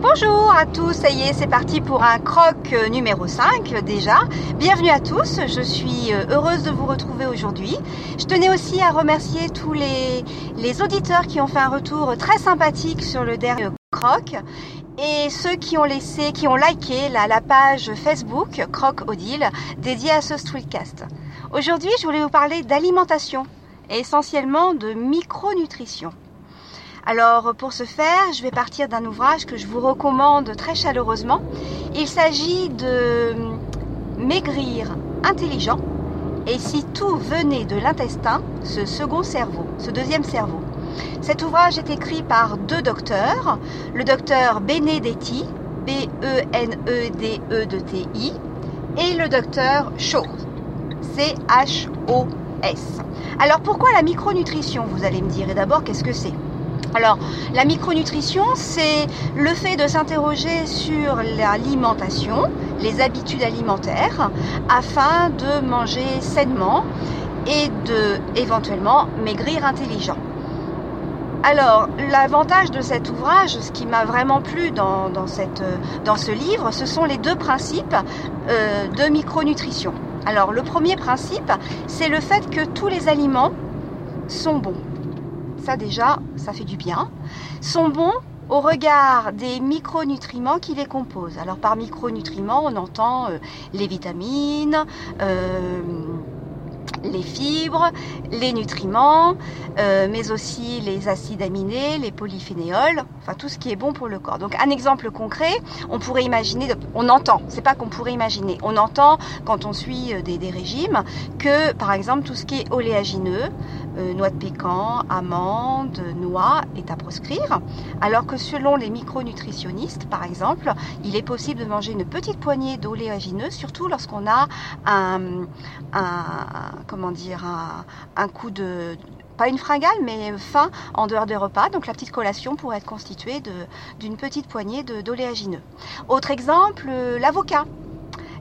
Bonjour à tous, ça y est, c'est parti pour un croc euh, numéro 5 déjà. Bienvenue à tous, je suis euh, heureuse de vous retrouver aujourd'hui. Je tenais aussi à remercier tous les, les auditeurs qui ont fait un retour très sympathique sur le dernier croc et ceux qui ont laissé, qui ont liké la, la page Facebook Croc Odile dédiée à ce streetcast. Aujourd'hui, je voulais vous parler d'alimentation et essentiellement de micronutrition. Alors pour ce faire, je vais partir d'un ouvrage que je vous recommande très chaleureusement. Il s'agit de Maigrir intelligent et si tout venait de l'intestin, ce second cerveau, ce deuxième cerveau. Cet ouvrage est écrit par deux docteurs, le docteur Benedetti, B-E-N-E-D-E-D-T-I, et le docteur Shaw, C-H-O-S. Alors pourquoi la micronutrition, vous allez me dire, et d'abord qu'est-ce que c'est? Alors, la micronutrition, c'est le fait de s'interroger sur l'alimentation, les habitudes alimentaires, afin de manger sainement et de éventuellement maigrir intelligent. Alors, l'avantage de cet ouvrage, ce qui m'a vraiment plu dans, ce livre, ce sont les deux principes euh, de micronutrition. Alors, le premier principe, c'est le fait que tous les aliments sont bons ça déjà, ça fait du bien, sont bons au regard des micronutriments qui les composent. Alors par micronutriments, on entend euh, les vitamines, euh, les fibres, les nutriments, euh, mais aussi les acides aminés, les polyphénols, enfin tout ce qui est bon pour le corps. Donc un exemple concret, on pourrait imaginer, on entend, c'est pas qu'on pourrait imaginer, on entend quand on suit euh, des, régimes que par exemple tout ce qui est oléagineux, euh, noix de pécan, amandes, noix est à proscrire, alors que selon les micronutritionnistes par exemple, il est possible de manger une petite poignée d'oléagineux, surtout lorsqu'on a un, comment dire, un, coup de, pas une fringale, mais fin en dehors des repas. Donc la petite collation pourrait être constituée d'une petite poignée d'oléagineux. Autre exemple, euh, l'avocat.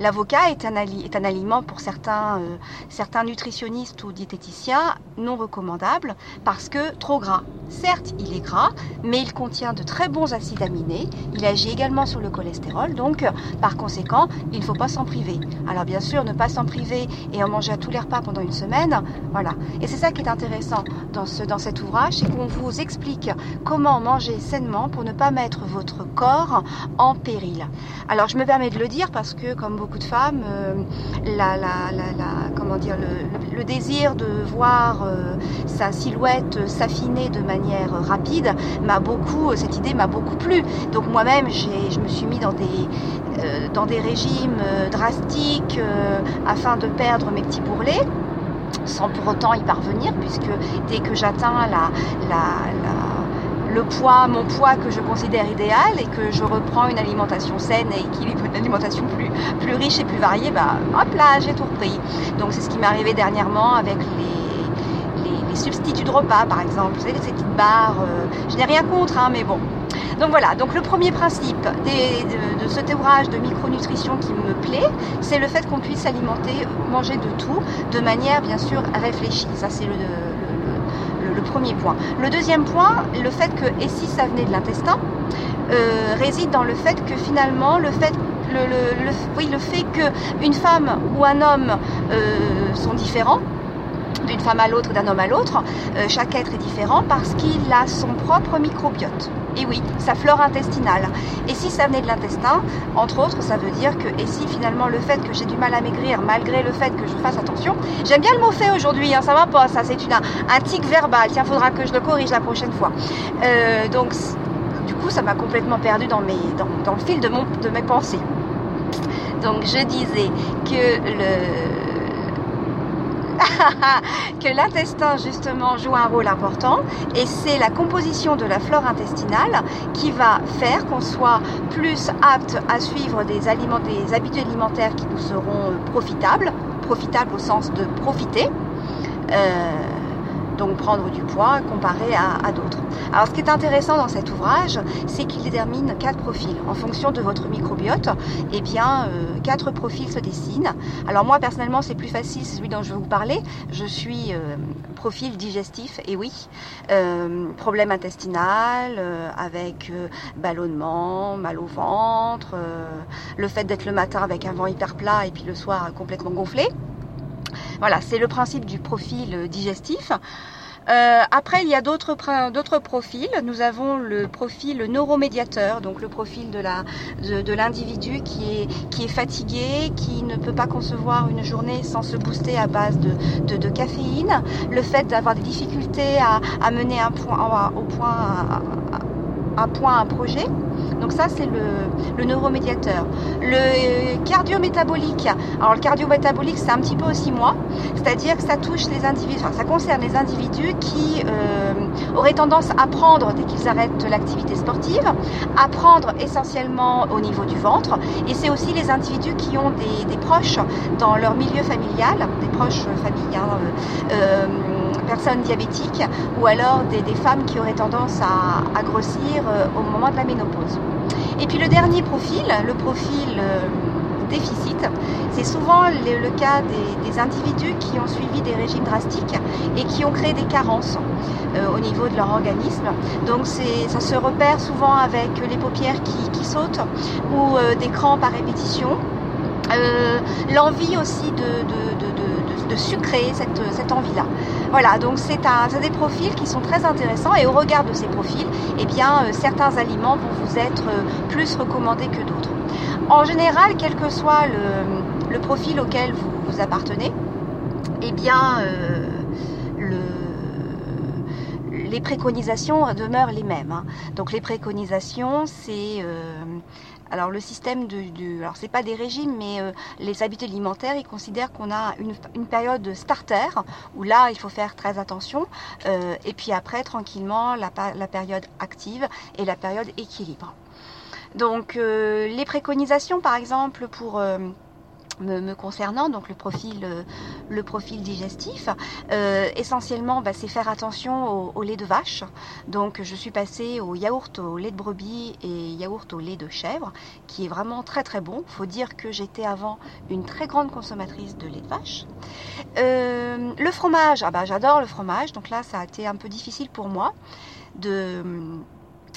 L'avocat est un, aliment pour certains, euh, nutritionnistes ou diététiciens non recommandable parce que trop gras. Certes, il est gras, mais il contient de très bons acides aminés. Il agit également sur le cholestérol, donc par conséquent, il ne faut pas s'en priver. Alors bien sûr, ne pas s'en priver et en manger à tous les repas pendant une semaine, voilà. Et c'est ça qui est intéressant dans, dans cet ouvrage, c'est qu'on vous explique comment manger sainement pour ne pas mettre votre corps en péril. Alors je me permets de le dire parce que, comme beaucoup de femmes, euh, la, la, la, comment dire, le, désir de voir euh, sa silhouette s'affiner de manière rapide m'a beaucoup, cette idée m'a beaucoup plu. Donc moi-même, je me suis mis dans des, euh, dans des régimes drastiques afin de perdre mes petits bourrelets sans pour autant y parvenir, puisque dès que j'atteins la, la le poids, mon poids que je considère idéal et que je reprends une alimentation saine et équilibrée, une alimentation plus, plus riche et plus variée, bah, hop là, j'ai tout repris. Donc c'est ce qui m'est arrivé dernièrement avec les, les, substituts de repas, par exemple. Vous savez, ces petites barres, euh, je n'ai rien contre, hein, mais bon. Donc voilà, donc le premier principe de, cet ouvrage de micronutrition qui me plaît, c'est le fait qu'on puisse alimenter, manger de tout, de manière bien sûr réfléchie. Ça c'est le, le premier point. Le deuxième point, le fait que, et si ça venait de l'intestin, euh, réside dans le fait que finalement, le fait oui, le fait qu'une femme ou un homme euh, sont différents, d'une femme à l'autre, d'un homme à l'autre, euh, chaque être est différent parce qu'il a son propre microbiote. Et oui, sa flore intestinale. Et si ça venait de l'intestin, entre autres, ça veut dire que, et si finalement le fait que j'ai du mal à maigrir, malgré le fait que je fasse attention, j'aime bien le mot fait aujourd'hui, hein, ça va pas, ça c'est un tic verbal, tiens, faudra que je le corrige la prochaine fois. Euh, donc, du coup, ça m'a complètement perdu dans, le fil de mes pensées. Donc, je disais que le que l'intestin justement joue un rôle important et c'est la composition de la flore intestinale qui va faire qu'on soit plus apte à suivre des habitudes alimentaires qui nous seront profitables, profitables au sens de profiter. Euh, donc prendre du poids comparé à, d'autres. Alors ce qui est intéressant dans cet ouvrage, c'est qu'il détermine quatre profils. En fonction de votre microbiote, eh bien, euh, quatre profils se dessinent. Alors moi personnellement, c'est plus facile, celui dont je vais vous parler. Je suis euh, profil digestif, et oui, euh, problème intestinal, avec ballonnement, mal au ventre, le fait d'être le matin avec un vent hyper plat et puis le soir complètement gonflé. Voilà, c'est le principe du profil digestif. Euh, après, il y a d'autres profils. Nous avons le profil neuromédiateur, donc le profil de la de, l'individu qui est qui est fatigué, qui ne peut pas concevoir une journée sans se booster à base de, de, caféine. Le fait d'avoir des difficultés à, à mener un point au point un point un projet. Donc ça, c'est le, neuromédiateur. Le cardio-métabolique. Alors le cardio-métabolique, c'est un petit peu aussi moi. C'est-à-dire que ça touche les individus, enfin, ça concerne les individus qui euh, auraient tendance à prendre dès qu'ils arrêtent l'activité sportive, à prendre essentiellement au niveau du ventre. Et c'est aussi les individus qui ont des, proches dans leur milieu familial, des proches familles. Hein, euh, euh, personnes diabétiques ou alors des, femmes qui auraient tendance à, grossir euh, au moment de la ménopause. Et puis le dernier profil, le profil euh, déficit, c'est souvent le, cas des, individus qui ont suivi des régimes drastiques et qui ont créé des carences euh, au niveau de leur organisme. Donc ça se repère souvent avec les paupières qui, sautent ou des crampes à répétition. L'envie aussi de de sucrer cette, cette envie-là. Voilà, donc c'est des profils qui sont très intéressants et au regard de ces profils, eh bien, euh, certains aliments vont vous être euh, plus recommandés que d'autres. En général, quel que soit le, profil auquel vous, vous appartenez, eh bien, euh, le, les préconisations demeurent les mêmes. Hein. Donc les préconisations, c'est alors le système de, alors c'est pas des régimes, mais euh, les habitudes alimentaires, ils considèrent qu'on a une, période de starter où là il faut faire très attention, euh, et puis après tranquillement la, la, période active et la période équilibre. Donc euh, les préconisations par exemple pour me, concernant, donc le profil, euh, le profil digestif. Euh, essentiellement, bah, c'est faire attention au, lait de vache. Donc, je suis passée au yaourt au lait de brebis et yaourt au lait de chèvre, qui est vraiment très très bon. Faut dire que j'étais avant une très grande consommatrice de lait de vache. Euh, le fromage, ah bah j'adore le fromage. Donc là, ça a été un peu difficile pour moi de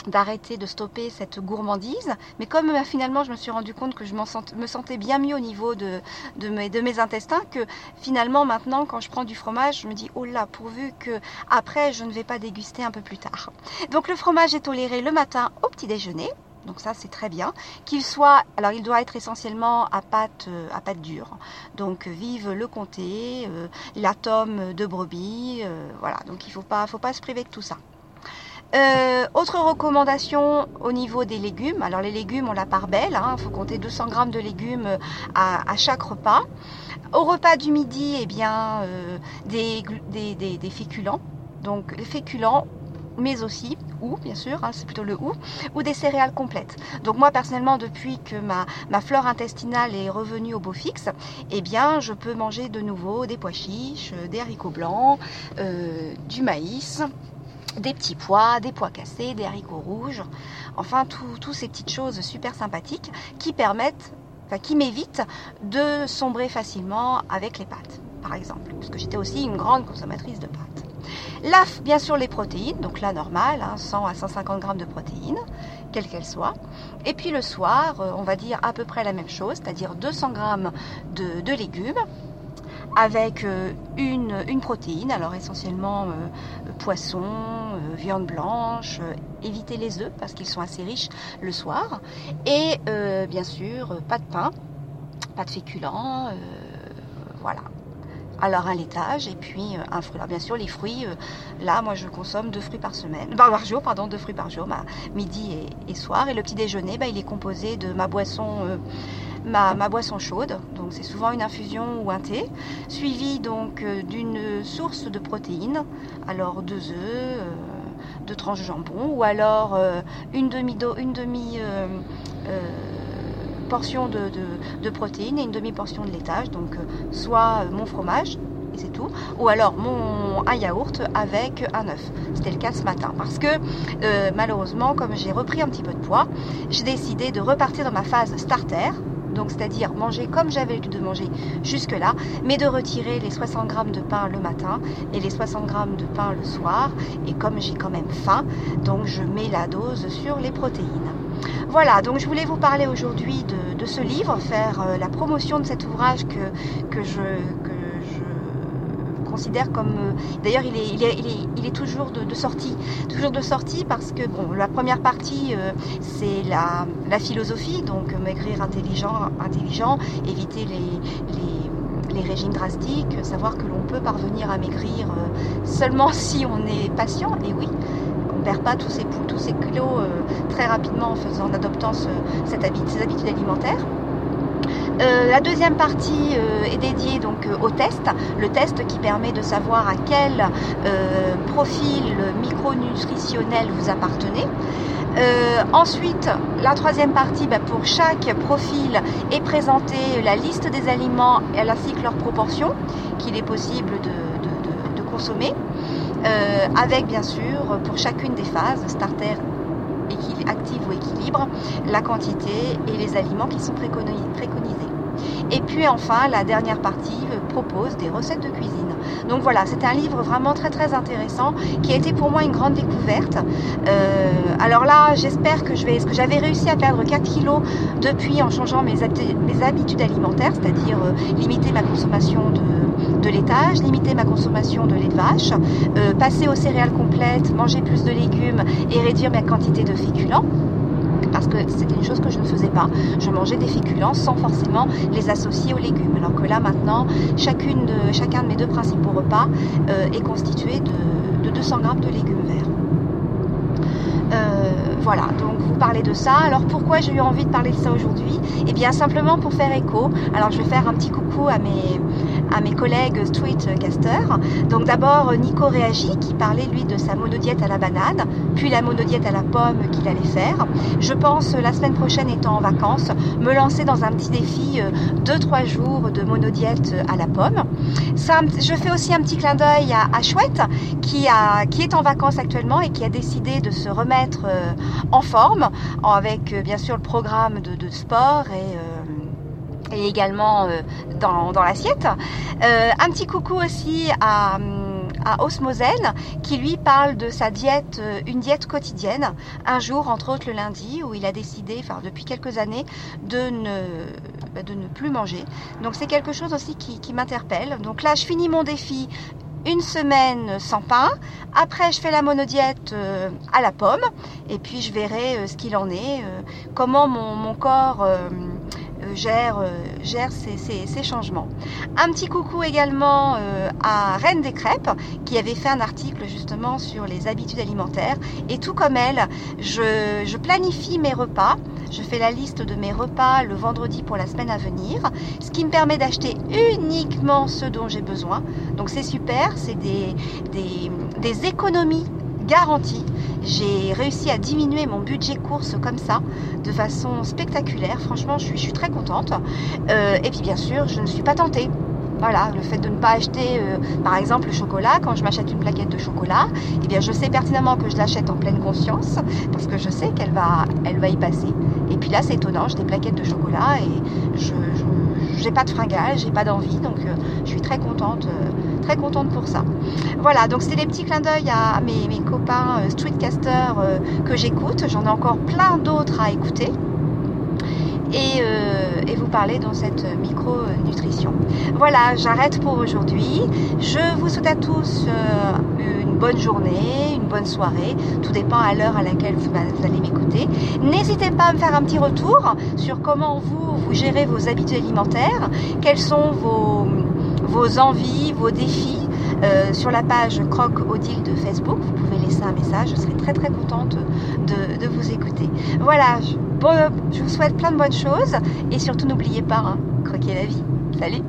d'arrêter de stopper cette gourmandise. Mais comme euh, finalement je me suis rendu compte que je me sentais bien mieux au niveau de, mes intestins, que finalement maintenant quand je prends du fromage, je me dis oh là, pourvu que après je ne vais pas déguster un peu plus tard. Donc le fromage est toléré le matin au petit déjeuner. Donc ça c'est très bien. Qu'il soit, alors il doit être essentiellement à pâte, euh, à pâte dure. Donc vive le comté, euh, l'atome de brebis, voilà. Donc il faut pas, faut pas se priver de tout ça. Euh, autre recommandation au niveau des légumes. Alors les légumes, on la part belle. Il hein. faut compter 200 grammes de légumes à, chaque repas. Au repas du midi, eh bien, euh, des, féculents. Donc les féculents, mais aussi, ou bien sûr, hein, c'est plutôt le ou, ou des céréales complètes. Donc moi personnellement, depuis que ma, ma flore intestinale est revenue au beau fixe, eh bien je peux manger de nouveau des pois chiches, des haricots blancs, euh, du maïs, des petits pois, des pois cassés, des haricots rouges, enfin toutes ces petites choses super sympathiques qui permettent, enfin qui m'évitent de sombrer facilement avec les pâtes, par exemple, parce que j'étais aussi une grande consommatrice de pâtes. Là, bien sûr, les protéines, donc là, normal, 100 hein, à 150 grammes de protéines, quelles qu'elles soient. Et puis le soir, euh, on va dire à peu près la même chose, c'est-à-dire 200 grammes de légumes, avec euh, une, une, protéine, alors essentiellement euh, poisson, euh, viande blanche, éviter les œufs parce qu'ils sont assez riches le soir, et bien sûr pas de pain, pas de féculents, voilà. Alors un laitage et puis un fruit. Alors bien sûr les fruits, là moi je consomme deux fruits par semaine, par jour pardon, deux fruits par jour, midi et, soir. Et le petit déjeuner, bah, il est composé de ma boisson ma, boisson chaude, donc c'est souvent une infusion ou un thé, suivi donc euh, d'une source de protéines, alors deux œufs, euh, deux tranches de jambon, ou alors euh, une demi, portion de, protéines et une demi portion de laitage, donc soit mon fromage et c'est tout. Ou alors mon, un yaourt avec un œuf. C'était le cas ce matin. Parce que euh, malheureusement, comme j'ai repris un petit peu de poids, j'ai décidé de repartir dans ma phase starter donc c'est-à-dire manger comme j'avais l'habitude de manger jusque-là, mais de retirer les 60 grammes de pain le matin et les 60 grammes de pain le soir. Et comme j'ai quand même faim, donc je mets la dose sur les protéines. Voilà, donc je voulais vous parler aujourd'hui de, ce livre, faire euh, la promotion de cet ouvrage que, que je, comme. Euh, d'ailleurs, il est, il, est, il, est, toujours de, sortie. Toujours de sortie parce que, bon, la première partie, euh, c'est la, la, philosophie, donc maigrir intelligent, intelligent éviter les, les, les régimes drastiques, savoir que l'on peut parvenir à maigrir euh, seulement si on est patient, et oui, on ne perd pas tous ces, tous ces kilos très rapidement en faisant, en adoptant ce, cette ces habitudes alimentaires. Euh, la deuxième partie euh, est dédiée donc euh, au test, le test qui permet de savoir à quel profil micronutritionnel vous appartenez. ensuite, la troisième partie, bah, pour chaque profil est présentée la liste des aliments ainsi que leurs proportions qu'il est possible de, consommer, avec bien sûr pour chacune des phases, starter, active ou équilibre, la quantité et les aliments qui sont préconisés. Et puis enfin, la dernière partie euh, propose des recettes de cuisine. Donc voilà, c'est un livre vraiment très très intéressant qui a été pour moi une grande découverte. Euh, alors là, j'espère que je vais, que j'avais réussi à perdre 4 kilos depuis en changeant mes, mes habitudes alimentaires, c'est-à-dire euh, limiter ma consommation de, de, laitage, limiter ma consommation de lait de vache, passer aux céréales complètes, manger plus de légumes et réduire ma quantité de féculents parce que c'était une chose que je ne faisais pas. Je mangeais des féculents sans forcément les associer aux légumes. Alors que là maintenant, chacune de, chacun de mes deux principaux repas euh, est constitué de, 200 grammes de légumes verts. Euh, voilà, donc vous parlez de ça. Alors pourquoi j'ai eu envie de parler de ça aujourd'hui? Eh bien simplement pour faire écho. Alors je vais faire un petit coucou à mes, à mes collègues streetcasters. Donc d'abord Nico Réagi qui parlait lui de sa monodiète à la banane, puis la monodiète à la pomme qu'il allait faire. Je pense la semaine prochaine étant en vacances, me lancer dans un petit défi 2-3 euh, jours de monodiète à la pomme. Ça, je fais aussi un petit clin d'œil à, Chouette qui, a, qui est en vacances actuellement et qui a décidé de se remettre euh, en forme avec euh, bien sûr le programme de, de sport et et également euh, dans, dans l'assiette. Euh, un petit coucou aussi à à Osmosen qui lui parle de sa diète, euh, une diète quotidienne, un jour entre autres le lundi où il a décidé, enfin depuis quelques années, de ne, de ne plus manger. Donc c'est quelque chose aussi qui, qui m'interpelle. Donc là je finis mon défi une semaine sans pain. Après, je fais la monodiète à la pomme. Et puis, je verrai ce qu'il en est, comment mon, mon corps gère, euh, gère ces, changements. Un petit coucou également euh, à Reine des Crêpes qui avait fait un article justement sur les habitudes alimentaires et tout comme elle, je, planifie mes repas. Je fais la liste de mes repas le vendredi pour la semaine à venir, ce qui me permet d'acheter uniquement ce dont j'ai besoin. Donc c'est super, c'est des, des économies garantie. J'ai réussi à diminuer mon budget course comme ça, de façon spectaculaire. Franchement, je suis, très contente. Euh, et puis bien sûr, je ne suis pas tentée. Voilà, le fait de ne pas acheter, euh, par exemple, le chocolat, quand je m'achète une plaquette de chocolat, eh bien, je sais pertinemment que je l'achète en pleine conscience, parce que je sais qu'elle va, elle y passer. Et puis là, c'est étonnant, j'ai des plaquettes de chocolat et je, n'ai pas de fringales, j'ai pas d'envie, donc euh, je suis très contente très contente pour ça. Voilà, donc c'était des petits clins d'œil à mes, copains euh, streetcasters euh, que j'écoute. J'en ai encore plein d'autres à écouter. Et, euh, et, vous parler dans cette micronutrition. Voilà, j'arrête pour aujourd'hui. Je vous souhaite à tous une bonne journée, une bonne soirée. Tout dépend à l'heure à laquelle vous, allez m'écouter. N'hésitez pas à me faire un petit retour sur comment vous, vous gérez vos habitudes alimentaires, quels sont vos, vos envies, vos défis euh, sur la page Croc Odile de Facebook. Vous pouvez laisser un message, je serai très très contente de, vous écouter. Voilà, je, vous souhaite plein de bonnes choses et surtout n'oubliez pas, hein, croquez la vie. Salut